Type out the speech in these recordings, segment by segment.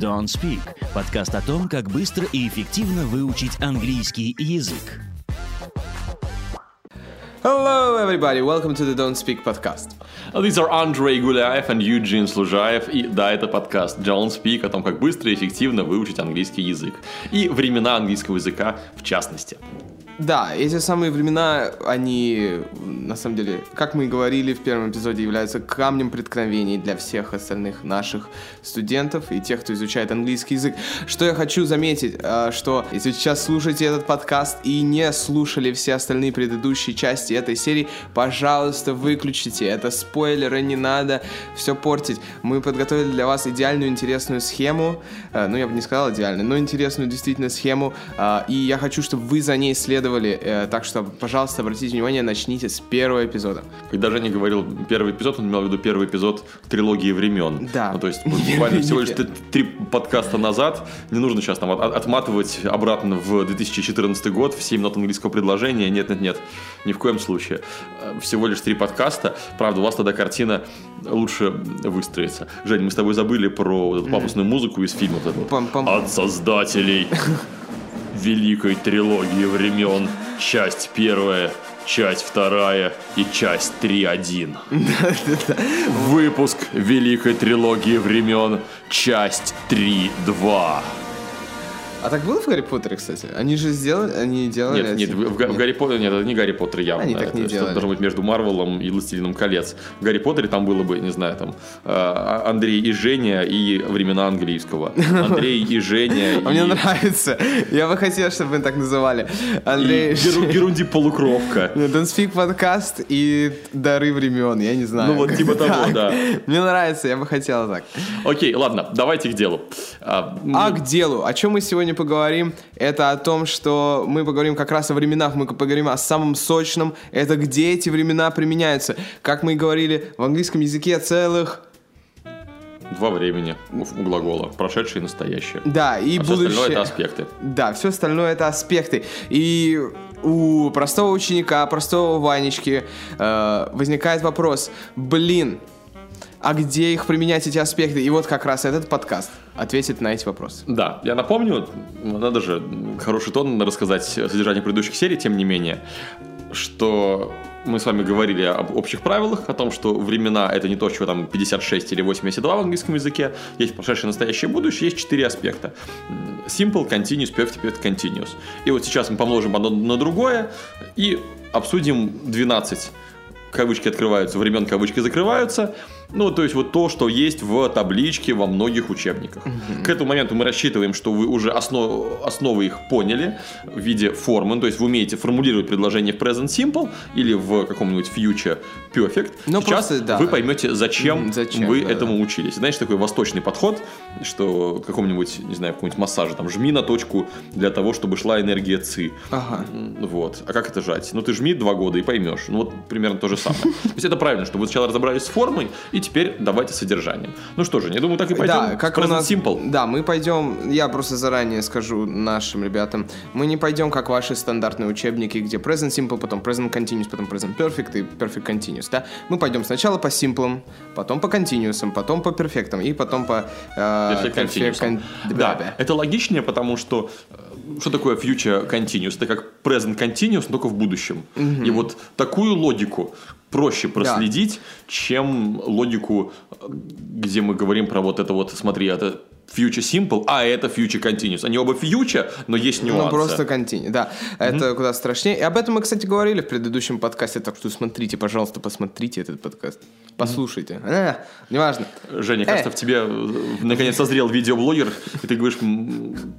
Don't Speak – подкаст о том, как быстро и эффективно выучить английский язык. Hello, everybody. Welcome to the Don't Speak podcast. These are Andrei Гуляев and Eugene Служаев. И да, это подкаст Don't Speak о том, как быстро и эффективно выучить английский язык. И времена английского языка в частности. Да, эти самые времена, они, на самом деле, как мы и говорили в первом эпизоде, являются камнем преткновений для всех остальных наших студентов и тех, кто изучает английский язык. Что я хочу заметить, э, что если сейчас слушаете этот подкаст и не слушали все остальные предыдущие части этой серии, пожалуйста, выключите. Это спойлеры, не надо все портить. Мы подготовили для вас идеальную, интересную схему. Э, Ну, я бы не сказал идеальную, но интересную действительно схему. Э, И я хочу, чтобы вы за ней следовали. Э, Так что, пожалуйста, обратите внимание, начните с первого эпизода. Когда Женя говорил первый эпизод, он имел в виду первый эпизод трилогии времен. Да. Ну, то есть буквально всего лишь три подкаста назад. Не нужно сейчас там от- отматывать обратно в 2014 год в 7 минут английского предложения. Нет, нет, нет. Ни в коем случае. Э, Всего лишь три подкаста. Правда, у вас тогда картина лучше выстроится. Жень, мы с тобой забыли про вот эту пафосную музыку из фильма. вот. От создателей великой трилогии времен. Часть первая, часть вторая и часть 3.1. Выпуск великой трилогии времен. Часть 3.2. А так было в Гарри Поттере, кстати? Они же сделали, они делали... Нет, нет, в, Га- в Гарри Поттере, нет, это не Гарри Поттер явно. Они так не это делали. должно быть между Марвелом и Властелином колец. В Гарри Поттере там было бы, не знаю, там э, Андрей и Женя и времена английского. Андрей и Женя А мне нравится. Я бы хотел, чтобы вы так называли. Андрей... и Геру- Герунди полукровка. Speak подкаст и дары времен, я не знаю. Ну, вот типа того, да. Мне нравится, я бы хотел так. Окей, ладно, давайте к делу. А, А к делу. О чем мы сегодня поговорим? Это о том, что мы поговорим как раз о временах, мы поговорим о самом сочном. Это где эти времена применяются. Как мы и говорили, в английском языке целых... Два времени у глагола. Прошедшее и настоящее. Да, и А все будущее... остальное это аспекты. Да, все остальное это аспекты. И у простого ученика, простого Ванечки э, возникает вопрос, блин, а где их применять эти аспекты? И вот как раз этот подкаст ответит на эти вопросы. Да, я напомню, надо же хороший тон рассказать содержание предыдущих серий, тем не менее, что мы с вами говорили об общих правилах, о том, что времена это не то, чего там 56 или 82 в английском языке, есть прошедшее, настоящее, будущее, есть четыре аспекта. Simple, Continuous, Perfect, Perfect, Continuous. И вот сейчас мы помножим одно на другое и обсудим 12 кавычки открываются, времен кавычки закрываются. Ну, то есть вот то, что есть в табличке во многих учебниках. К этому моменту мы рассчитываем, что вы уже основ- основы их поняли в виде формы. То есть вы умеете формулировать предложение в present simple или в каком-нибудь future perfect. Ну, Сейчас просто, да. вы поймете, зачем, зачем, вы да, этому учились. Знаешь, такой восточный подход, что в каком-нибудь, не знаю, в каком-нибудь массаже, там, жми на точку для того, чтобы шла энергия ЦИ. Ага. Вот. А как это жать? Ну, ты жми два года и поймешь. Ну, вот примерно то же самое. То есть это правильно, что вы сначала разобрались с формой, и теперь давайте содержанием. Ну что же, я думаю, так и пойдем. Да, как у Present нас... Simple. Да, мы пойдем, я просто заранее скажу нашим ребятам, мы не пойдем как ваши стандартные учебники, где present simple, потом present continuous, потом present perfect и perfect continuous, да? Мы пойдем сначала по simple, потом по continuous, потом по перфектам и потом по... э, Perfect perfect Continuous. con- Да, да. это логичнее, потому что э, что такое future continuous? Это как present continuous, но только в будущем. И вот такую логику проще проследить, чем логику, э, где мы говорим про вот это вот, смотри, это future simple, а это future continuous. Они оба future, но есть нюансы. Ну, просто continue, да. Это куда страшнее. И об этом мы, кстати, говорили в предыдущем подкасте, так что смотрите, пожалуйста, посмотрите этот подкаст. Послушайте. А, неважно. Женя, Э. кажется, в тебе э, наконец созрел видеоблогер, и ты говоришь, «М,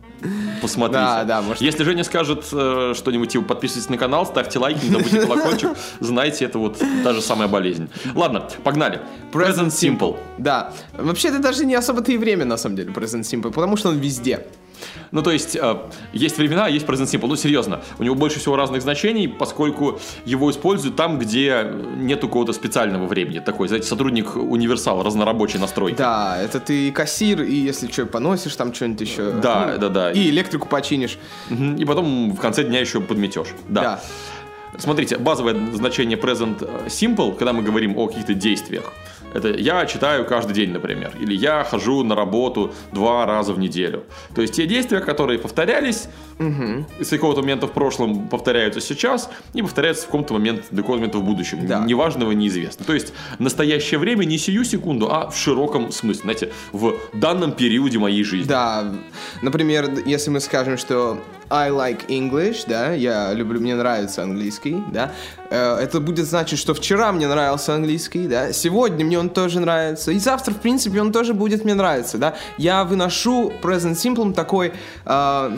посмотрите. Да, да, может- Если Женя скажет э, что-нибудь, типа, подписывайтесь на канал, ставьте лайки, не забудьте колокольчик, знайте, это вот та же самая болезнь. Ладно, погнали. Present Simple. Да. Вообще, это даже не особо-то и время, на самом деле, present simple, потому что он везде. Ну, то есть, э, есть времена, есть present simple. Ну, серьезно, у него больше всего разных значений, поскольку его используют там, где нету какого-то специального времени. Такой, знаете, сотрудник универсал, разнорабочий настройки. Да, это ты и кассир, и если что, поносишь там что-нибудь еще. Да, да, да. И электрику починишь. Мгм. И потом в конце дня еще подметешь. Да. Да. Смотрите, базовое значение present simple, когда мы говорим о каких-то действиях, Это я читаю каждый день, например. Или я хожу на работу два раза в неделю. То есть те действия, которые повторялись, угу. с какого-то момента в прошлом повторяются сейчас, и повторяются в каком-то момент, до какого-то момента в будущем. Да. Неважного, неизвестно. То есть настоящее время не сию секунду, а в широком смысле. Знаете, в данном периоде моей жизни. Да, например, если мы скажем, что I like English, да, я люблю, мне нравится английский, да, э, это будет значить, что вчера мне нравился английский, да, сегодня мне он тоже нравится, и завтра, в принципе, он тоже будет мне нравиться, да. Я выношу present simple такой... Э,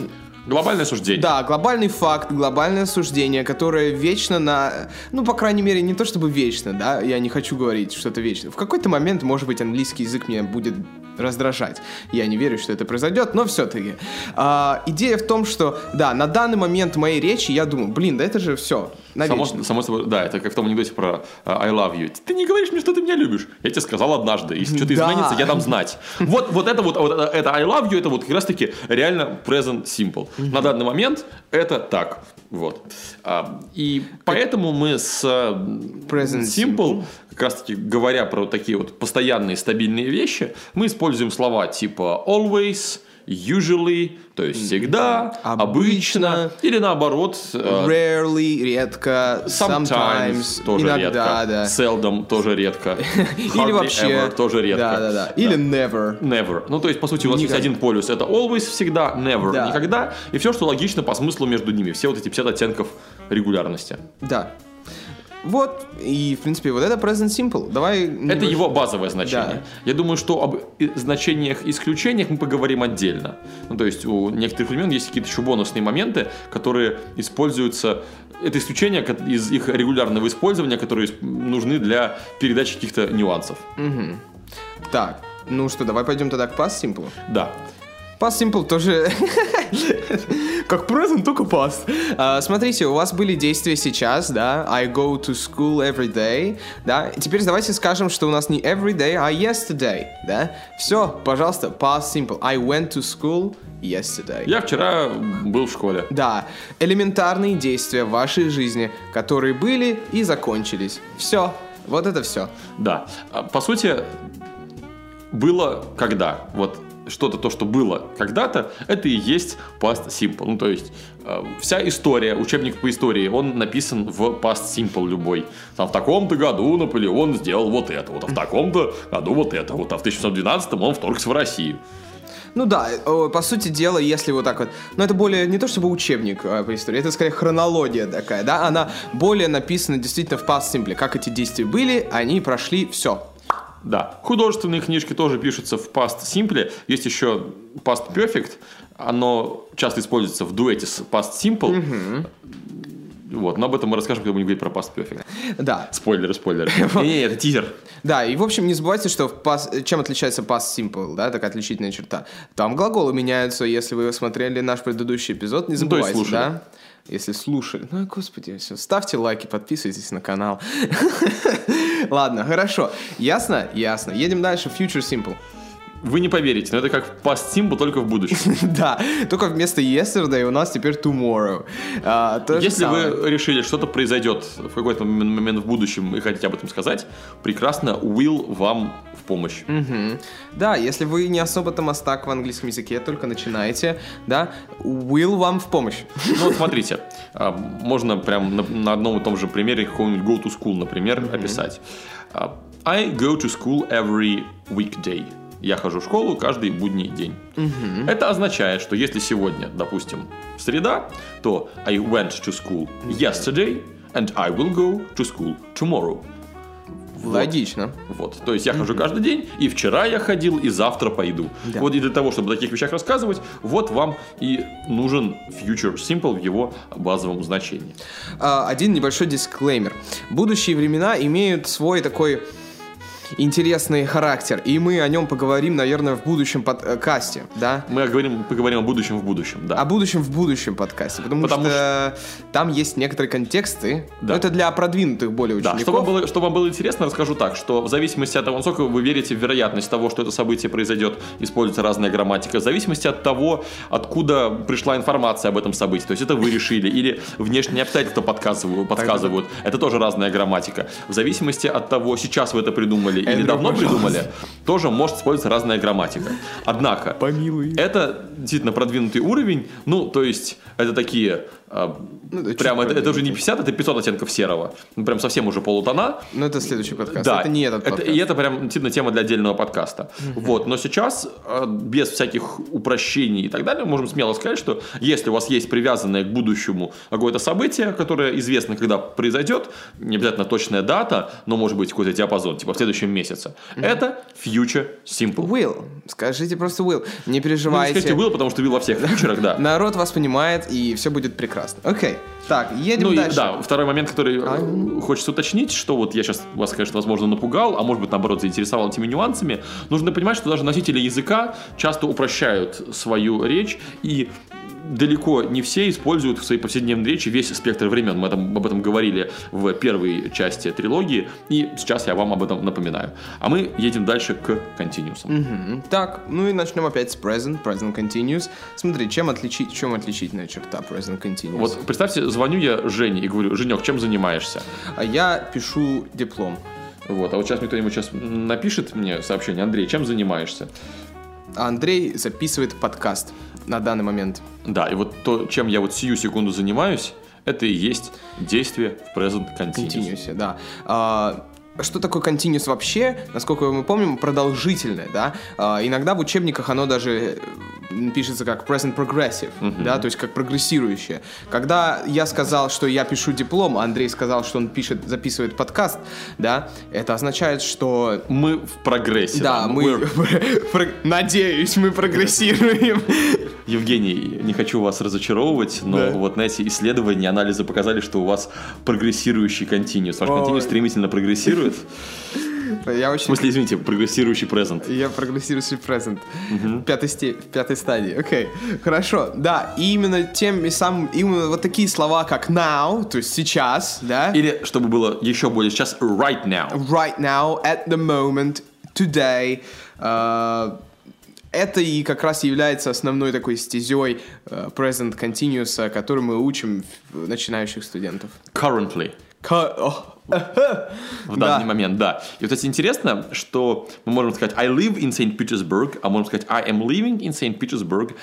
Глобальное суждение. Да, глобальный факт, глобальное суждение, которое вечно на... Ну, по крайней мере, не то чтобы вечно, да, я не хочу говорить что-то вечно. В какой-то момент, может быть, английский язык меня будет раздражать. Я не верю, что это произойдет, но все-таки. А, идея в том, что, да, на данный момент моей речи я думаю, блин, да это же все, Само, само собой, да, это как в том анекдоте про uh, I love you. Ты не говоришь мне, что ты меня любишь. Я тебе сказал однажды. Если что-то да. изменится, я дам знать. Вот, вот это вот, вот это, I love you, это вот как раз-таки реально present simple. На данный момент это так. Вот. А, и поэтому мы с present simple как раз таки говоря про такие вот постоянные стабильные вещи, мы используем слова типа always, usually, то есть всегда, обычно, обычно или наоборот э, rarely, редко, sometimes, sometimes тоже иногда, редко, да. seldom тоже редко, или вообще ever тоже редко, да, да, да. или never, never. Ну то есть по сути у вас никогда. есть один полюс, это always всегда, never да. никогда, и все, что логично по смыслу между ними, все вот эти 50 оттенков регулярности. Да. Вот, и, в принципе, вот это present simple. Давай... Это его базовое значение. Да. Я думаю, что об значениях исключениях мы поговорим отдельно. Ну, то есть у некоторых времен есть какие-то еще бонусные моменты, которые используются... Это исключения из их регулярного использования, которые нужны для передачи каких-то нюансов. Угу. Так, ну что, давай пойдем тогда к past simple? Да. Past Simple тоже как present, только past. Uh, смотрите, у вас были действия сейчас, да, I go to school every day, да, и теперь давайте скажем, что у нас не every day, а yesterday, да. Все, пожалуйста, past simple. I went to school yesterday. Я вчера был в школе. Да, элементарные действия в вашей жизни, которые были и закончились. Все, вот это все. Да, а, по сути, было когда? Вот что-то, то, что было когда-то, это и есть past simple. Ну, то есть, э, вся история, учебник по истории, он написан в past simple любой. Там в таком-то году Наполеон сделал вот это, вот а в таком-то году вот это, вот а в 1712 он вторгся в Россию. Ну да, по сути дела, если вот так вот, но это более не то чтобы учебник э, по истории, это скорее хронология такая, да, она более написана действительно в past simple, как эти действия были, они прошли, все, да. Художественные книжки тоже пишутся в past simple. Есть еще past perfect. Оно часто используется в дуэте с past simple. Угу. Вот, но об этом мы расскажем, когда будем говорить про Past Perfect. Да. Спойлеры, спойлеры. Не, это тизер. Да, и в общем не забывайте, что past, чем отличается Past Simple, да, такая отличительная черта. Там глаголы меняются, если вы смотрели наш предыдущий эпизод, не забывайте, ну, да? Если слушали. Ну, господи, все. Ставьте лайки, подписывайтесь на канал. Ладно, хорошо. Ясно? Ясно. Едем дальше. Future Simple. Вы не поверите, но это как past simple, только в будущем. да, только вместо yesterday у нас теперь tomorrow. А, Если вы решили, что-то произойдет в какой-то момент в будущем и хотите об этом сказать, прекрасно, will вам в помощь. Да, если вы не особо там остак в английском языке, только начинаете, да, will вам в помощь. ну вот смотрите, а, можно прям на, одном и том же примере какого-нибудь go to school, например, описать. А, I go to school every weekday. Я хожу в школу каждый будний день. Угу. Это означает, что если сегодня, допустим, среда, то I went to school yesterday and I will go to school tomorrow. Вот. Логично. Вот. То есть я хожу каждый день, и вчера я ходил, и завтра пойду. Да. Вот и для того, чтобы о таких вещах рассказывать, вот вам и нужен Future Simple в его базовом значении. А, один небольшой дисклеймер. Будущие времена имеют свой такой интересный характер, и мы о нем поговорим, наверное, в будущем подкасте, да? Мы говорим, поговорим о будущем в будущем, да. О будущем в будущем подкасте, потому, потому что, что там есть некоторые контексты, да. но это для продвинутых более учеников. Да, чтобы вам, было, чтобы вам было интересно, расскажу так, что в зависимости от того, насколько вы верите в вероятность того, что это событие произойдет, используется разная грамматика, в зависимости от того, откуда пришла информация об этом событии, то есть это вы решили, или внешние обстоятельства подсказывают, подсказывают, это тоже разная грамматика. В зависимости от того, сейчас вы это придумали, придумали или Эндрю, давно пожалуйста. придумали, тоже может использоваться разная грамматика. Однако, Помилуй. это действительно продвинутый уровень, ну, то есть, это такие, а, Ну, чуть прям, это, это уже не продвинутый. 50, это 500 оттенков серого. Ну, прям совсем уже полутона. Ну, это следующий подкаст. Да, Это не этот подкаст. И это прям действительно тема для отдельного подкаста. Вот, но сейчас э, без всяких упрощений и так далее можем смело сказать, что если у вас есть привязанное к будущему какое-то событие, которое известно, когда произойдет, не обязательно точная дата, но может быть какой-то диапазон, типа в следующем месяце, это future simple. Will. Скажите просто Will. Не Ну, не переживайте. скажите will, потому что will во всех фьючерах, да. Народ вас понимает, и все будет прекрасно. Окей. Так, едем Ну и дальше. да, второй момент, который А, хочется уточнить, что вот я сейчас вас, конечно, возможно, напугал, а может быть, наоборот, заинтересовал этими нюансами. Нужно понимать, что даже носители языка часто упрощают свою речь и далеко не все используют в своей повседневной речи весь спектр времен. Мы этом- об этом говорили в первой части трилогии, и сейчас я вам об этом напоминаю. А мы едем дальше к континуусам. Мгм. Так, ну и начнем опять с present, present continuous. Смотри, чем отличить, чем отличительная черта present continuous? Вот представьте, звоню я Жене и говорю, Женек, чем занимаешься? А я пишу диплом. Вот, а вот сейчас мне кто-нибудь сейчас напишет мне сообщение, Андрей, чем занимаешься? Андрей записывает подкаст на данный момент. Да, и вот то, чем я вот сию секунду занимаюсь, это и есть действие в present continuous. Continuous, да. А, что такое continuous вообще? Насколько мы помним, продолжительное, да. А, иногда в учебниках оно даже пишется как present progressive, да, то есть как прогрессирующее. Когда я сказал, что я пишу диплом, а Андрей сказал, что он пишет, записывает подкаст, да, это означает, что Мы в прогрессе. да, мы, надеюсь, мы прогрессируем. Евгений, не хочу вас разочаровывать, но Да. вот на эти исследования, анализы показали, что у вас прогрессирующий континуус. Ваш Ой. континуус стремительно прогрессирует. Я В очень смысле, извините, прогрессирующий present. Я прогрессирующий present. Пятой, сте- пятой стадии. Окей. Хорошо. Да, и именно тем и самым, именно вот такие слова, как now, то есть сейчас, да? Или, чтобы было еще более сейчас, right now. right now, at the moment, today. э, это и как раз является основной такой стезей э, present continuous, которую мы учим в- начинающих студентов. Currently. В Да. данный момент, да. И вот, кстати, интересно, что мы можем сказать I live in St. Petersburg, а можем сказать I am living in St. Petersburg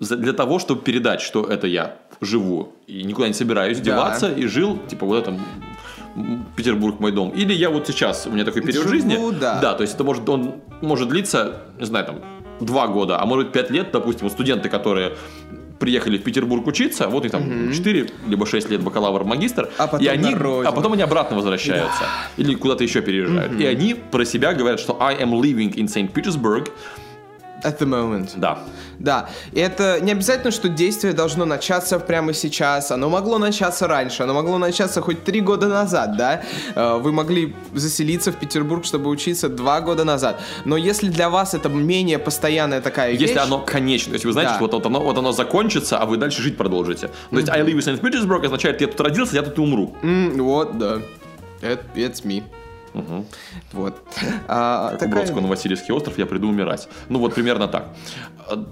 для того, чтобы передать, что это я живу и никуда не собираюсь деваться и жил, типа, вот этом м, Петербург мой дом. Или я вот сейчас, у меня такой период Живу, жизни. да. Да, то есть это может, он может длиться, не знаю, там, два года, а может быть пять лет, допустим, студенты, которые приехали в Петербург учиться, вот их там 4 либо 6 лет бакалавр, магистр, А потом и они, а потом они обратно возвращаются или куда-то еще переезжают. И они про себя говорят, что I am living in St. Petersburg. At the moment. Да. Да, и это не обязательно, что действие должно начаться прямо сейчас. Оно могло начаться раньше, оно могло начаться хоть три года назад, да? Э, Вы могли заселиться в Петербург, чтобы учиться два года назад. Но если для вас это менее постоянная такая вещь... Если оно конечно, то есть вы знаете, Да. что вот, вот оно, вот оно закончится, а вы дальше жить продолжите. То есть I live in St. Petersburg означает, я тут родился, я тут и умру. М, вот, да. Это it's me. Вот. А, Как у такая- Бродского на Васильевский остров, я приду умирать. Ну вот примерно так. А,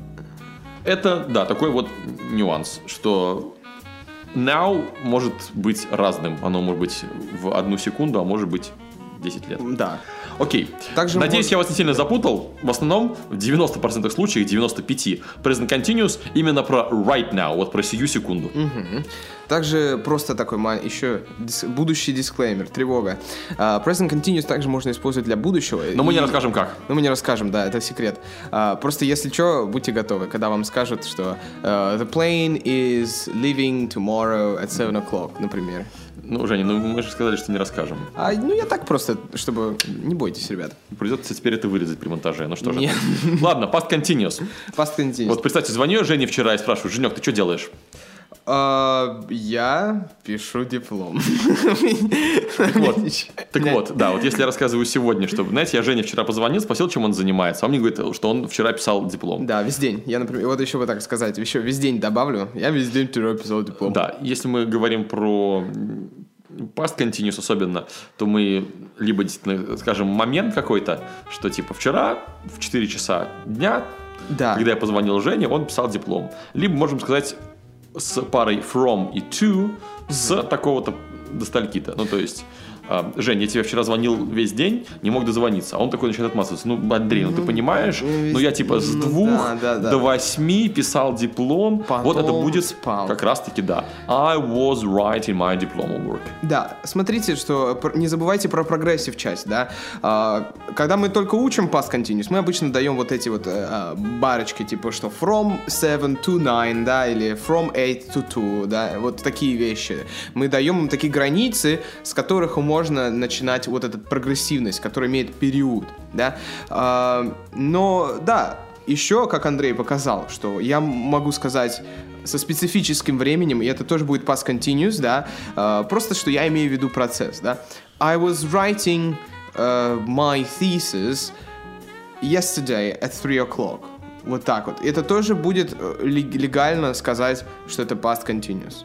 Это, да, такой вот нюанс, что now может быть разным. Оно может быть в одну секунду, а может быть 10 лет. Да. Окей. Также Надеюсь, мож- я вас не сильно запутал. В основном, в 90% случаев, 95% present continuous именно про right now, вот про сию секунду. Также просто такой еще дис- будущий дисклеймер, тревога. А, present continuous также можно использовать для будущего. Но мы не И- расскажем как. Ну, мы не расскажем, да, это секрет. А, просто если что, будьте готовы, когда вам скажут, что э, the plane is leaving tomorrow at 7 o'clock, например. Ну, Женя, ну мы же сказали, что не расскажем. А, ну, я так просто, чтобы... Не бойтесь, ребят. Придется теперь это вырезать при монтаже. Ну что же. Нет. Ладно, past continuous. Past continuous. Вот представьте, звоню Жене вчера и спрашиваю, Женек, ты что делаешь? А, я пишу диплом. Вот. Так вот, да, вот если я рассказываю сегодня, что, знаете, я Жене вчера позвонил, спросил, чем он занимается. А он мне говорит, что он вчера писал диплом. Да, весь день. Я, например, вот еще вот так сказать, еще весь день добавлю. Я весь день вчера писал диплом. Да, если мы говорим про past continuous особенно, то мы либо действительно скажем момент какой-то, что типа вчера в 4 часа дня, Да. когда я позвонил Жене, он писал диплом. Либо можем сказать с парой from и to с такого-то до стольки-то. Ну, то есть а, Жень, я тебе вчера звонил весь день, не мог дозвониться. А он такой начинает отмазываться. Ну, Андрей, ну ты понимаешь, ну я типа с ну двух да, да, да. до восьми писал диплом. Потом вот это будет спал. как раз-таки, да. I was writing my diploma work. Да, смотрите, что не забывайте про progressive часть, да. А, когда мы только учим past continuous, мы обычно даем вот эти вот э, а, барочки, типа что from 7 to 9, да, или from 8 to 2, да, вот такие вещи. Мы даем им такие границы, с которых можно начинать вот эту прогрессивность, которая имеет период, да. А, но, да, еще, как Андрей показал, что я могу сказать со специфическим временем, и это тоже будет past continuous, да, э, просто что я имею в виду процесс, да. I was writing uh, my thesis yesterday at 3 o'clock. Вот так вот. Это тоже будет э, лег- легально сказать, что это past continuous.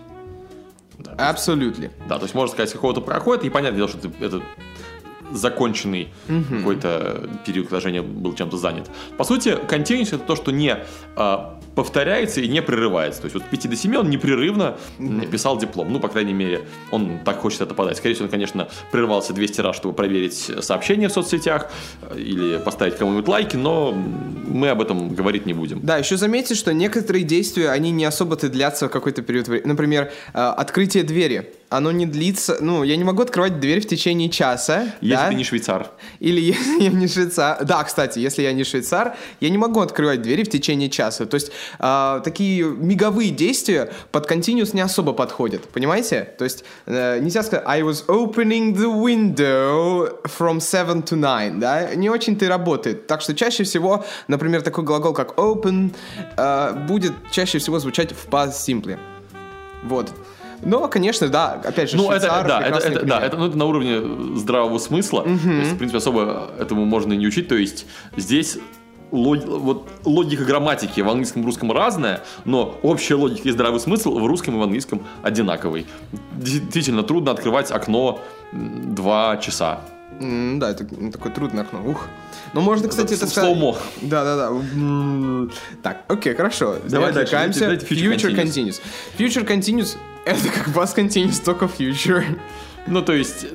Absolutely. Да, то есть можно сказать, какого-то проходит, и понятное дело, что это законченный какой-то период, когда Женя был чем-то занят. По сути, continuous это то, что не а, повторяется и не прерывается. То есть вот с 5 до 7 он непрерывно писал диплом. Ну, по крайней мере, он так хочет это подать. Скорее всего, он, конечно, прерывался 200 раз, чтобы проверить сообщения в соцсетях э, или поставить кому-нибудь лайки, но мы об этом говорить не будем. Да, еще заметьте, что некоторые действия, они не особо-то длятся какой-то период времени. Например, э, открытие двери. Оно не длится... Ну, я не могу открывать дверь в течение часа. Если да? ты не швейцар. Или если я не швейцар. Да, кстати, если я не швейцар, я не могу открывать двери в течение часа. То есть а, такие миговые действия под continuous не особо подходят. Понимаете? То есть э, нельзя сказать I was opening the window from 7 to 9. Да? Не очень-то и работает. Так что чаще всего, например, такой глагол, как open, э, будет чаще всего звучать в past simple. Вот. Но, конечно, да, опять же, Ну, это, да, это, это, да, это, ну, это на уровне здравого смысла. То есть, в принципе, особо этому можно и не учить. То есть, здесь лог- вот, логика грамматики в английском и русском разная, но общая логика и здравый смысл в русском и в английском одинаковый. Действительно трудно открывать окно два часа. М, Да, это такое трудное окно. Ух. Ну, можно, кстати, это в сказать... слоумо. Да, да, да. М, Так, окей, хорошо. Давай дальше. Давайте future Future continuous. Future continuous это как past continuous, только future. Ну, то есть,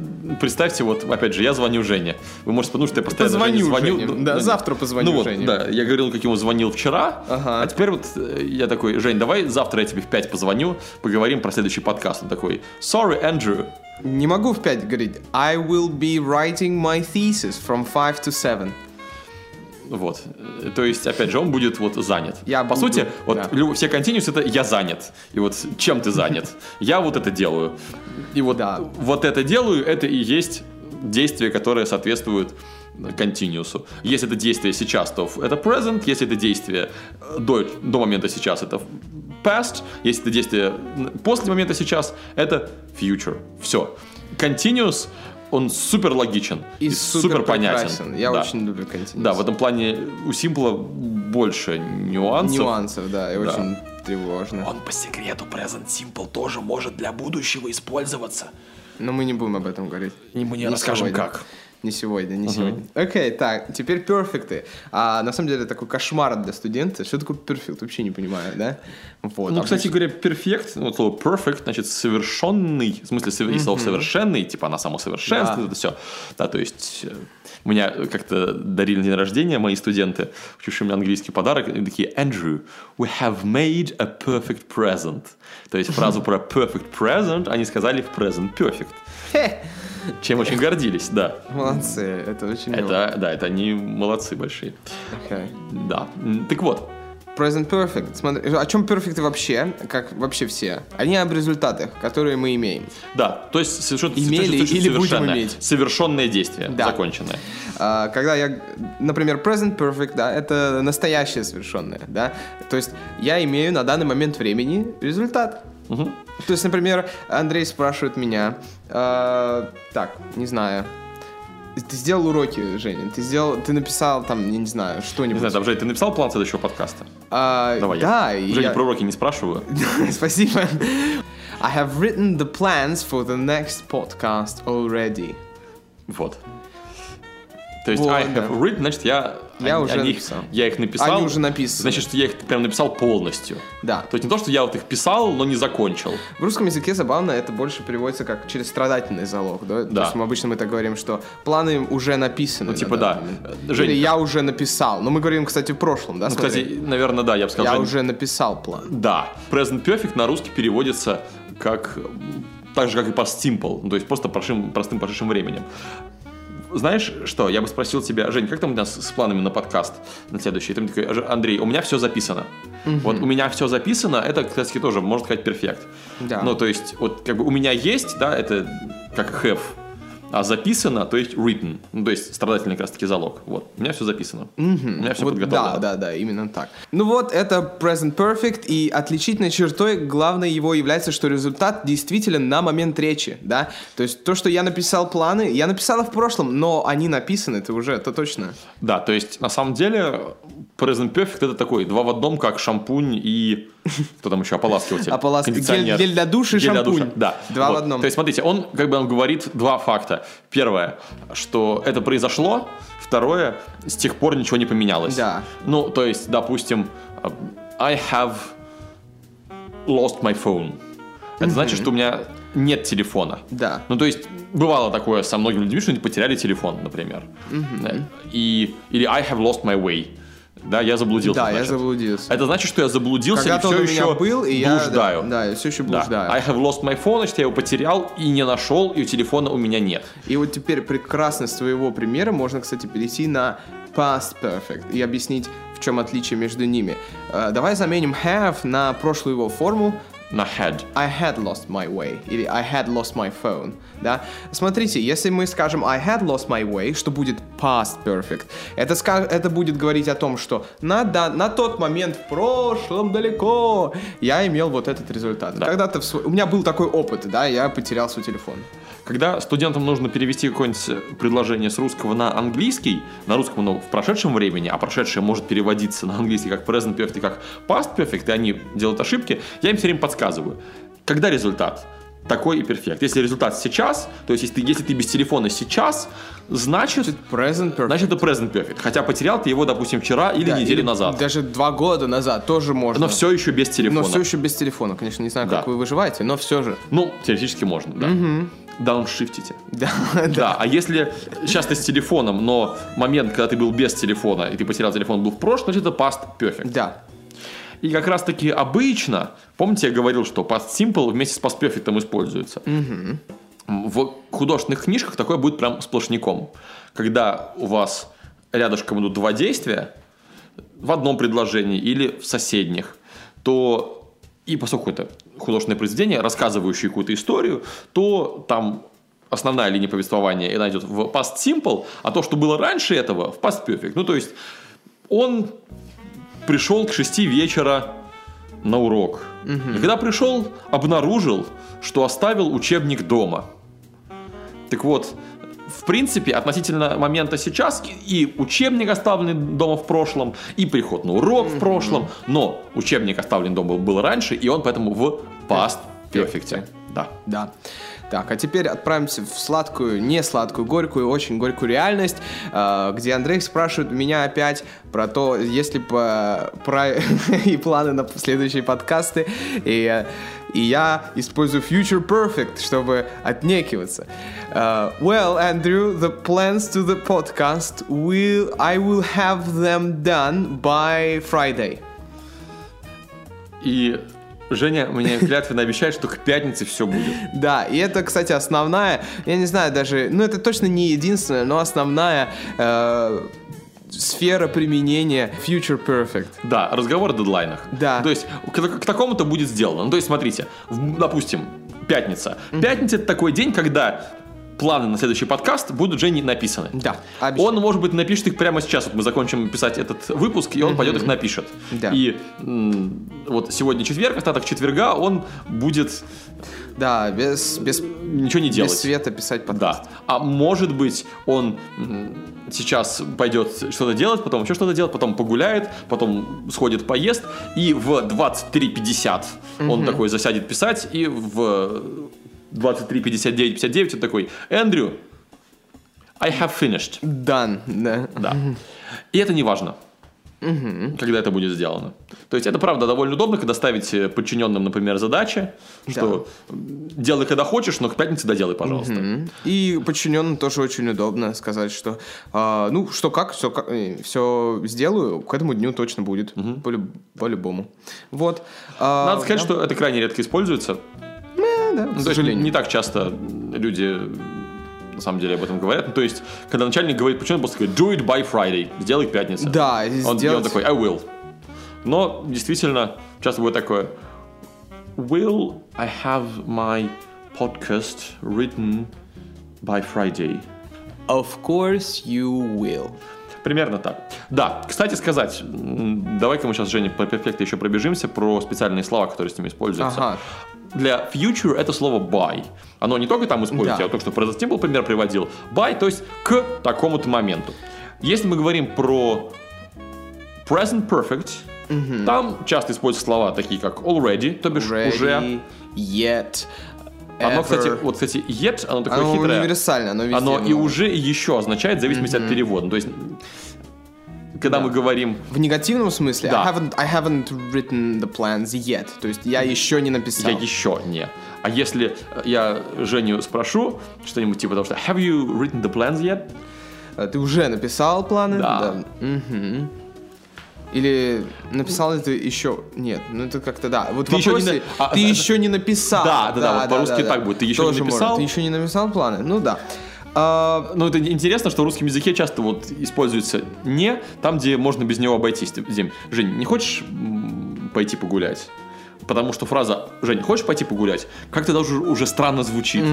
представьте, вот, опять же, я звоню Жене. Вы можете подумать, что я постоянно Позвоню Жене звоню. Жене. Ну, Да, ну, завтра позвоню Ну вот, Жене. да, я говорил, как ему звонил вчера, Ага. а теперь вот э, я такой, Жень, давай завтра я тебе в 5 позвоню, поговорим про следующий подкаст. Он такой, sorry, Andrew. Не могу в 5 говорить. I will be writing my thesis from 5 to 7. Вот. То есть, опять же, он будет вот занят. Я По буду, сути, вот да. все continuous это я занят. И вот чем ты занят? Я вот это делаю. И вот, Да. вот это делаю, это и есть действие, которое соответствует continuous. Если это действие сейчас, то это present. Если это действие э, до, до момента сейчас, это past. Если это действие после момента сейчас, это future. Все. Continuous, он супер логичен И, супер, понятен. прекрасен. Я Да. очень люблю continuous. Да, в этом плане у Симпла больше нюансов. Нюансов, да, и Да. очень тревожно. Он по секрету Present Simple тоже может для будущего использоваться. Но мы не будем об этом говорить. И мы не расскажем, сегодня. как. Не сегодня, не сегодня. Окей, так, теперь перфекты. А на самом деле такой кошмар для студента. Что такое перфект? Вообще не понимаю, да? Вот. Ну, а кстати говоря, перфект, вот слово perfect, значит, совершенный, в смысле, и слово совершенный, типа она самосовершенствует, Да. это все. Да, то есть, э, меня как-то дарили на день рождения мои студенты, учившие меня английский подарок, и такие, Andrew, we have made a perfect present. То есть, фразу про perfect present они сказали в present perfect. Чем очень гордились, да. молодцы, это очень мило. Это, да, это они молодцы большие. Да. Так вот, Present perfect. Смотри, о чем перфекты вообще? Как вообще все? Они об результатах, которые мы имеем. да, то есть совершенно Имели совершенно или будем иметь. Совершенное действие, Да. законченное. А, когда я, например, present perfect, да, это настоящее совершенное, да. То есть я имею на данный момент времени результат. Мгм. То есть, например, Андрей спрашивает меня, э, так, не знаю, ты сделал уроки, Женя, ты сделал, ты написал там, я не знаю, Не что-нибудь. знаю, там, Жень, ты написал план следующего подкаста? А, Давай да, я. Женя, я- про уроки не спрашиваю. Спасибо. I have written the plans for the next podcast already. Вот. То есть Вот, I have written, значит, я Я Они- уже они их- написал. я их написал. Они уже написаны. Значит, что я их прям написал полностью. Да. То есть не то, что я вот их писал, но не закончил. В русском языке забавно, это больше переводится как через страдательный залог, да? То Да. есть мы обычно мы так говорим, что планы уже написаны. Ну, типа, да. Э, Жень- Или я уже написал. Но мы говорим, кстати, в прошлом, да? Ну, смотри? кстати, наверное, да, я бы сказал. я Жень, уже написал план. Да. Present Perfect на русский переводится как так же, как и past simple. Ну, то есть просто простым, простым прошедшим временем. Знаешь что, я бы спросил тебя, Жень, как там у нас с планами на подкаст на следующий? Ты мне такой, «Ж- Андрей, у меня все записано. Вот у меня все записано, это, кстати, тоже, можно сказать, перфект. Да. Ну, то есть, вот как бы у меня есть, да, это как have, а записано, то есть written. Ну, то есть страдательный как раз таки залог. Вот, у меня все записано. У меня все Вот подготовлено. да, да, да, именно так. Ну вот, это Present Perfect, и отличительной чертой главной его является, что результат действительно на момент речи, да? То есть то, что я написал планы, я написал их в прошлом, но они написаны, это уже, это точно. Да, то есть на самом деле Present Perfect это такой два в одном, как шампунь и кто там еще ополаскиватель, Ополаски- кондиционер. гель- гель для душа и Гель для шампунь. душа, Да. Два в Вот. одном. То есть смотрите, он как бы он говорит два факта. Первое, что это произошло. Второе, с тех пор ничего не поменялось. Да. Ну, то есть, допустим, э, I have lost my phone. Это значит, что у меня нет телефона. Да. Ну, то есть, бывало такое со многими людьми, что они потеряли телефон, например. Да. И, или I have lost my way. Да, я заблудился. Да, я значит. заблудился. Это значит, что я заблудился Когда-то и все у еще был, и я... блуждаю. Да, да, я все еще Да. блуждаю. I have lost my phone, значит, я его потерял и не нашел, и телефона у меня нет. И вот теперь прекрасно с твоего примера можно, кстати, перейти на past perfect и объяснить, в чем отличие между ними. Э, давай заменим have на прошлую его форму На had. I had lost my way или I had lost my phone, да? Смотрите, если мы скажем I had lost my way, что будет past perfect, это, это будет говорить о том, что на, да, на тот момент в прошлом далеко я имел вот этот результат. Да. Когда-то в у меня был такой опыт, да, я потерял свой телефон. Когда студентам нужно перевести какое-нибудь предложение с русского на английский, на русском, но в прошедшем времени, а прошедшее может переводиться на английский как present perfect и как past perfect, и они делают ошибки, я им все время подсказываю. Когда результат? Такой и перфект. Если результат сейчас, то есть если ты, если ты без телефона сейчас, значит, Present perfect. значит это present perfect. Хотя потерял ты его, допустим, вчера или Да, неделю или назад. Даже два года назад тоже можно. Но все еще без телефона. Но все еще без телефона. Конечно, не знаю, Да. как вы выживаете, но все же. Ну, теоретически можно, да. Дауншифтите. Да, Да, а если сейчас ты с телефоном, но момент, когда ты был без телефона, и ты потерял телефон, был в прошлом, значит это past perfect. Да. И как раз таки обычно, помните, я говорил, что past simple вместе с past perfect используется. В художественных книжках такое будет прям сплошняком. Когда у вас рядышком идут два действия, в одном предложении или в соседних, то и поскольку это художественное произведение, рассказывающее какую-то историю, то там основная линия повествования она идет в past simple, а то, что было раньше этого, в past perfect. Ну, то есть он пришел к 6 вечера на урок. И когда пришел, обнаружил, что оставил учебник дома. Так вот, в принципе, относительно момента сейчас и учебник оставленный дома в прошлом, и приход на урок в прошлом, но учебник оставлен дома был раньше, и он поэтому в past perfect. Да. Да. Так, а теперь отправимся в сладкую, не сладкую, горькую, очень горькую реальность, э, где Андрей спрашивает меня опять про то, есть ли по- про и планы на следующие подкасты, и, и я использую Future Perfect, чтобы отнекиваться. Э, well, Andrew, the plans to the podcast will I will have them done by Friday. И Женя мне клятвенно обещает, что к пятнице все будет. Да, и это, кстати, основная, я не знаю даже, ну это точно не единственная, но основная э, сфера применения Future Perfect. Да, разговор о дедлайнах. Да. То есть к, к такому-то будет сделано. Ну, то есть, смотрите, в- допустим, пятница. Пятница это такой день, когда планы на следующий подкаст будут Жене написаны. Да, обещаю. Он, может быть, напишет их прямо сейчас. Вот мы закончим писать этот выпуск, и он пойдет их напишет. Да. И м, вот сегодня четверг, остаток четверга он будет Да, без, без, ничего не делать. без света писать подкаст. Да. А может быть, он сейчас пойдет что-то делать, потом еще что-то делать, потом погуляет, потом сходит поест, и в 23.50 он такой засядет писать, и в 23.59, 59 он такой, Эндрю, I have finished. Done, да. Да. И это не важно. Когда это будет сделано. То есть это правда довольно удобно, когда ставите подчиненным, например, задачи, что делай когда хочешь, но к пятнице доделай, пожалуйста. Мгм. И подчиненным тоже очень удобно сказать, что а, ну что как, все, все сделаю, к этому дню точно будет. Полю- По-любому. Вот. А, Надо сказать, да. что это крайне редко используется. Да, Ну, то есть не так часто люди на самом деле об этом говорят. Ну, то есть, когда начальник говорит, почему он просто говорит, do it by Friday, сделай к пятнице. Да, Он, и он сделать- такой, I will. Но действительно, часто будет такое, will I have my podcast written by Friday? Of course you will. Примерно так. Да, кстати сказать, давай-ка мы сейчас, Женя, по перфекте еще пробежимся про специальные слова, которые с ними используются. Ага. Для future это слово by. Оно не только там используется, Да. я только что про Simple пример приводил. By, то есть к такому-то моменту. Если мы говорим про present perfect, там часто используются слова такие как already, то бишь уже. Ready, yet, Оно, ever. кстати, вот, кстати, yet, оно такое Оно хитрое. универсально, оно везде. Оно и много. уже, и еще означает в зависимости от перевода. То есть, когда мы говорим В негативном смысле, Да. I, haven't, I haven't written the plans yet. То есть я еще не написал. Я еще не. А если э, я Женю спрошу что-нибудь типа того, что Have you written the plans yet? А Ты уже написал планы? Да. Мгм. Или написал ли ты еще? Нет, ну это как-то да. Вот Ты еще не а, ты а, еще не написал. Да, да, да, вот по-русски так будет. Ты еще не Тоже можно. написал? Ты еще не написал планы? Ну да. А, Ну, это интересно, что в русском языке часто вот используется не там, где можно без него обойтись. Дим, Жень, не хочешь пойти погулять? Потому что фраза «Жень, хочешь пойти погулять?» как-то даже уже странно звучит.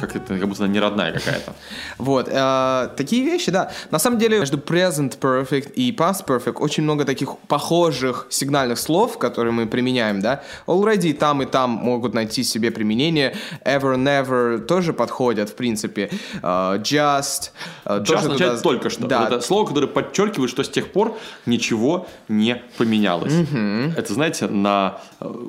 Как, это, как будто она не родная какая-то. Вот, э, такие вещи, да. На самом деле, между present perfect и past perfect очень много таких похожих сигнальных слов, которые мы применяем, да. Already там и там могут найти себе применение. Ever, never тоже подходят, в принципе. Э, just. э, Just означает туда- только что. Да, Это слово, которое подчеркивает, что с тех пор ничего не поменялось. Это, знаете, на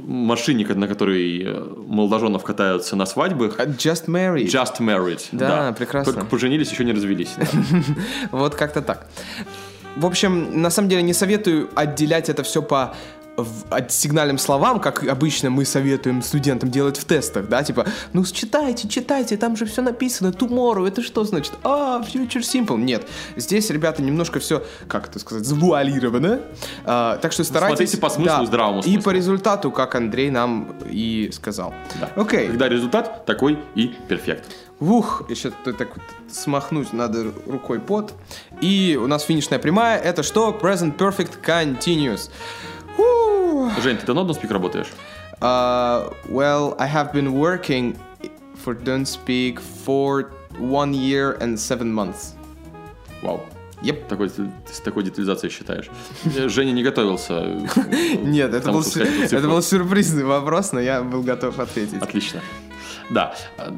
машине, на которой э, молодоженов катаются на свадьбах, just married. just married. Да, прекрасно. Только поженились, еще не развелись. да. Вот как-то так. В общем, на самом деле не советую отделять это все по от сигнальным словам, как обычно мы советуем студентам делать в тестах, да, типа, ну читайте, читайте, там же все написано, tomorrow, это что значит? А, future simple. Нет, здесь, ребята, немножко все, как это сказать, завуалировано, А, так что старайтесь... Смотрите по смыслу, здравому И смыслу. по результату, как Андрей нам и сказал. Да. Окей. Когда результат такой и перфект. Ух, еще так вот смахнуть надо рукой под. И у нас финишная прямая. Это что? Present Perfect Continuous. Жень, ты давно на спик работаешь? Uh, well, I have been working for Don't Speak for one year and seven months. Вау. Yep. Такой, ты с такой детализацией считаешь. Э, Женя не готовился. Нет, это был, это был сюрпризный вопрос, но я был готов ответить. Отлично. Да. э,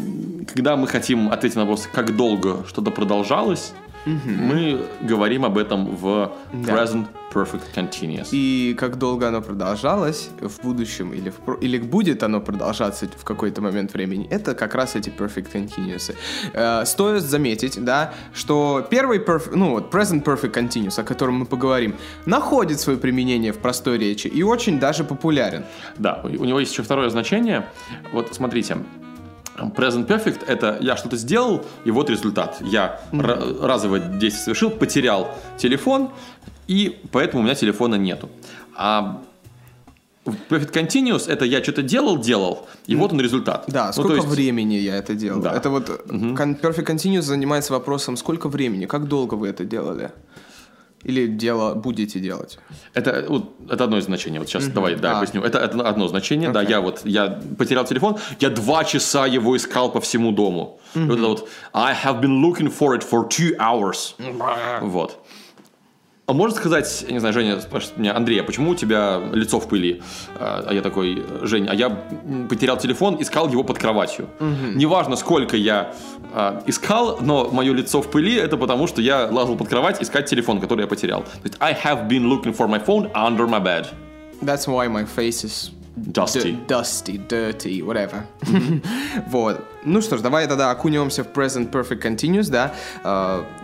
Когда мы хотим ответить на вопрос, как долго что-то продолжалось, мы говорим об этом в Да. present perfect continuous. И как долго оно продолжалось в будущем или, в, или будет оно продолжаться в какой-то момент времени, это как раз эти perfect continuous. Э, стоит заметить, да, что первый perf- ну вот present perfect continuous, о котором мы поговорим, находит свое применение в простой речи и очень даже популярен. Да, у у него есть еще второе значение. Вот смотрите. Present perfect — это я что-то сделал, и вот результат. Я ра- разовое действие совершил, потерял телефон, и поэтому у меня телефона нету. А perfect continuous — это я что-то делал, делал, и вот он результат. Да, Ну, сколько есть- времени я это делал? Да. Это вот кон- perfect continuous занимается вопросом, сколько времени, как долго вы это делали? Или дело будете делать? Это, вот, это одно из значений. Вот сейчас давай, да, А. поясню. Это, это одно значение. Да, Окей. я вот я потерял телефон, я два часа его искал по всему дому. И Вот это вот I have been looking for it for two hours. Вот. А можно сказать, я не знаю, Женя спрашивает меня, Андрей, а почему у тебя лицо в пыли? А а я такой, Жень, а я потерял телефон, искал его под кроватью. Неважно, сколько я а, искал, но мое лицо в пыли, это потому, что я лазал под кровать искать телефон, который я потерял. То есть I have been looking for my phone under my bed. That's why my face is Dusty. д- dusty, dirty, whatever. вот. Ну что ж, давай тогда окунемся в present perfect continuous, да.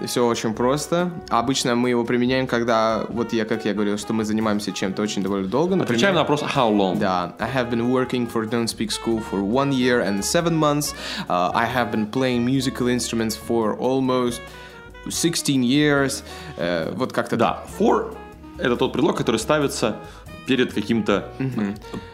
все очень просто. Обычно мы его применяем, когда, вот я, как я говорил, что мы занимаемся чем-то очень довольно долго. Например, Отвечаем на вопрос how long. Да, I have been working for Don't Speak School for one year and seven months. Uh, I have been playing musical instruments for almost 16 years. Э, вот как-то Да, for это тот предлог, который ставится перед каким-то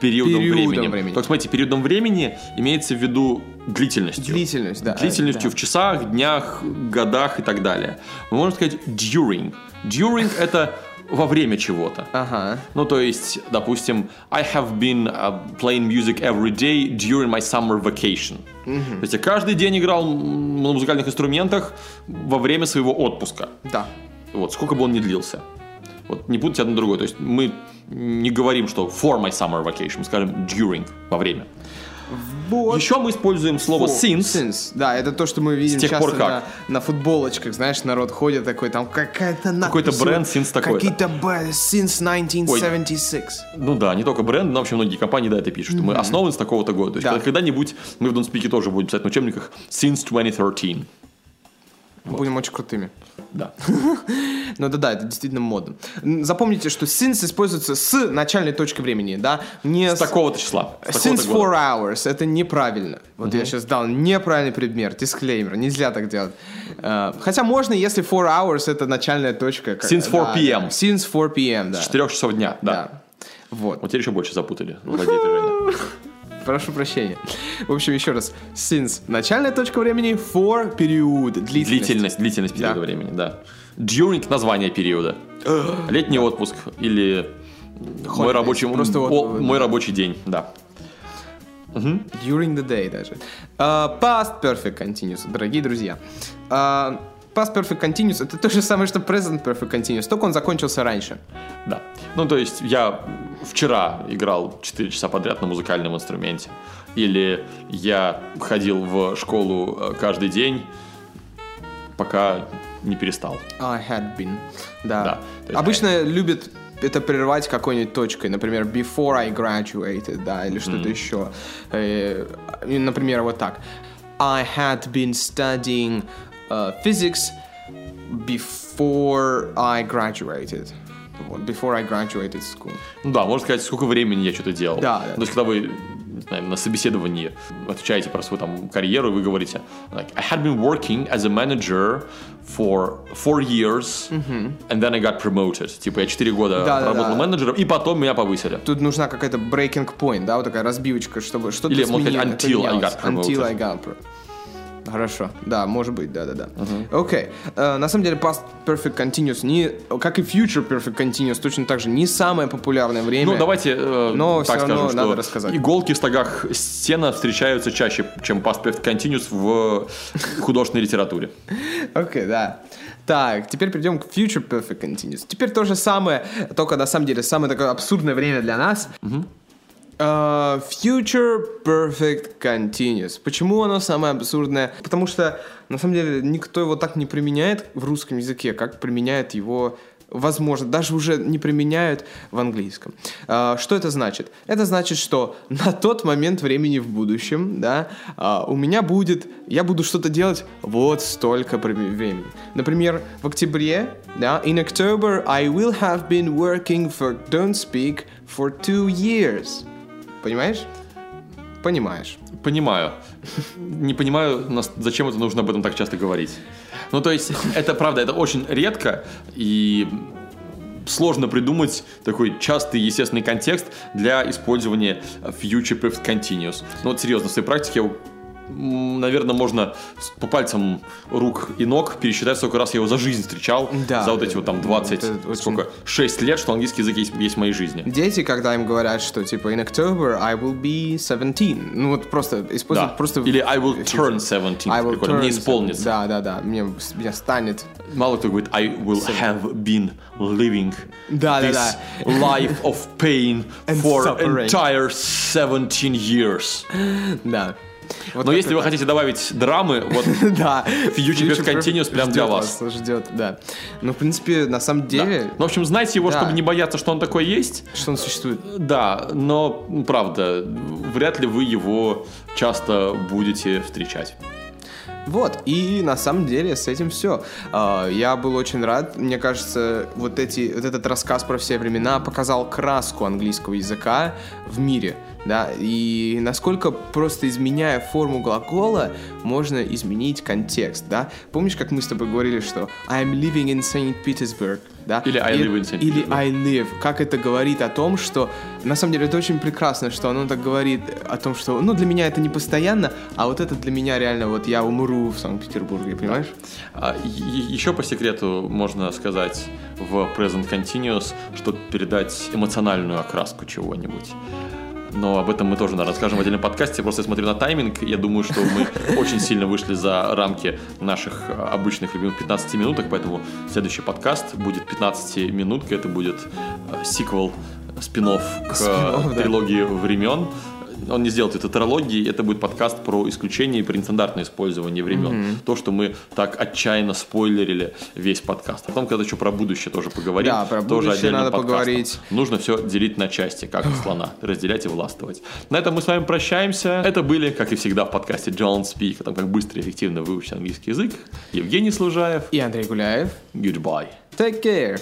периодом, Периодом времени. времени. Так, смотрите, периодом времени имеется в виду длительностью. Длительность, да. Длительностью Да. в часах, днях, годах и так далее. Мы можем сказать during. During это во время чего-то. Ага. Ну, то есть, допустим, I have been uh, playing music every day during my summer vacation. То есть я каждый день играл на музыкальных инструментах во время своего отпуска. Да. Вот, сколько бы он ни длился. Вот, не путайте одно другое. То есть мы не говорим, что for my summer vacation, мы скажем during, во время. Вот. Еще мы используем слово Фу, since. since. Да, это то, что мы видим тех часто пор как. На, на футболочках, знаешь, народ ходит такой, там какая-то надпись. Какой-то бренд since такой-то. Какие-то б- since 1976. Ну да, не только бренд, но вообще многие компании да, это пишут, что мы основаны с такого-то года. То есть Да. когда- когда-нибудь мы в Speak тоже будем писать на учебниках since 2013. Будем очень крутыми. Да. Ну да, да, это действительно модно. Запомните, что since используется с начальной точки времени, да, не С такого-то числа. с Since four hours это неправильно. Вот я сейчас дал неправильный предмер, дисклеймер, нельзя так делать. Э, Хотя можно, если four hours это начальная точка. Since 4 да, PM. Since 4 p.m., да. С 4 часов дня, да. Да. Вот. Вот теперь еще больше запутали. Прошу прощения. В общем, еще раз. Since начальная точка времени, for период, длительность. Длительность, длительность периода Да. времени, да. During название периода. Летний отпуск или мой рабочий, Просто о, вот, мой рабочий день, да. During the day даже. А, past perfect continuous, дорогие друзья. А, past perfect continuous это то же самое, что present perfect continuous, только он закончился раньше. Да. Ну, то есть я вчера играл 4 часа подряд на музыкальном инструменте. Или я ходил в школу э, каждый день, пока не перестал. I had been. Да. Да, есть- Обычно любят это прерывать какой-нибудь точкой, например, before I graduated, да, или что-то еще. Э, например, вот так. I had been studying uh, physics before I graduated. Вот, before I graduated school. Ну да, можно сказать, сколько времени я что-то делал. Да, да. То есть, когда вы знаю, на собеседовании отвечаете про свою там карьеру, вы говорите, like, I had been working as a manager for four years, and then I got promoted. Типа, я 4 года Да, да, работал да. менеджером, и потом меня повысили. Тут нужна какая-то breaking point, да, вот такая разбивочка, чтобы что-то Или, можно сказать, until I got promoted. Until I got pro- Хорошо, да, может быть, да-да-да. Окей, Э, на самом деле past perfect continuous, не, как и future perfect continuous, точно так же не самое популярное время. Ну, давайте э, Но так всё равно скажем, надо рассказать. иголки в стогах стена встречаются чаще, чем past perfect continuous в художественной литературе. Окей, да. Так, теперь перейдем к Future Perfect Continuous. Теперь то же самое, только на самом деле самое такое абсурдное время для нас. Uh, future Perfect Continuous. Почему оно самое абсурдное? Потому что, на самом деле, никто его так не применяет в русском языке, как применяет его возможно, даже уже не применяют в английском. А, Что это значит? Это значит, что на тот момент времени в будущем, да, а, у меня будет, я буду что-то делать вот столько времени. Например, в октябре, да, in October I will have been working for Don't Speak for two years. Понимаешь? Понимаешь. Понимаю. Не понимаю, зачем это нужно об этом так часто говорить. Ну, то есть, это правда, это очень редко, и сложно придумать такой частый естественный контекст для использования future perfect continuous. Ну, вот серьезно, в своей практике я наверное, можно по пальцам рук и ног пересчитать, сколько раз я его за жизнь встречал. Да, за вот эти вот там 20, это очень- сколько, 6 лет, что английский язык есть, есть в моей жизни. Дети, когда им говорят, что типа in October I will be 17, ну вот просто Да. используют просто... Или I will turn 17. I will Прикольно. Мне turn исполнится. Да, да, да, мне, мне станет. Мало кто говорит, I will have been living Да, да, this да. life of pain for suffering. entire 17 years. Да. Вот Но если вы так. хотите добавить драмы, вот Да. Future Perfect Continuous прям для вас. Ждет, да. Ну, в принципе, на самом деле, Ну, в общем, знайте его, чтобы не бояться, что он такой есть. что он существует. Да, но м, правда, вряд ли вы его часто будете встречать. Вот, и на самом деле с этим все. Я был очень рад. Мне кажется, вот, эти, вот этот рассказ про все времена показал краску английского языка в мире. Да, и насколько просто изменяя форму глагола, можно изменить контекст, да? Помнишь, как мы с тобой говорили, что I'm living in Saint Petersburg, да? Или I live in Saint Или. I live. Как это говорит о том, что... На самом деле, это очень прекрасно, что оно так говорит о том, что, ну, для меня это не постоянно, а вот это для меня реально, вот я умру в Санкт-Петербурге, понимаешь? А, е- еще по секрету можно сказать в Present Continuous, что передать эмоциональную окраску чего-нибудь. Но об этом мы тоже, наверное, расскажем в отдельном подкасте. Просто я смотрю на тайминг, я думаю, что мы очень сильно вышли за рамки наших э, обычных любимых 15 минуток, поэтому следующий подкаст будет 15 минутка, это будет э, сиквел, спин к да. трилогии времен. Он не сделает это трилогией, это будет подкаст про исключение и про нестандартное использование времен. То, что мы так отчаянно спойлерили весь подкаст. А потом, когда еще про будущее тоже поговорим, Да, про тоже будущее надо подкастом. поговорить. Нужно все делить на части, как слона, разделять и властвовать. На этом мы с вами прощаемся. Это были, как и всегда, в подкасте John Speak, о том, как быстро и эффективно выучить английский язык. Евгений Служаев. И Андрей Гуляев. Goodbye. Take care.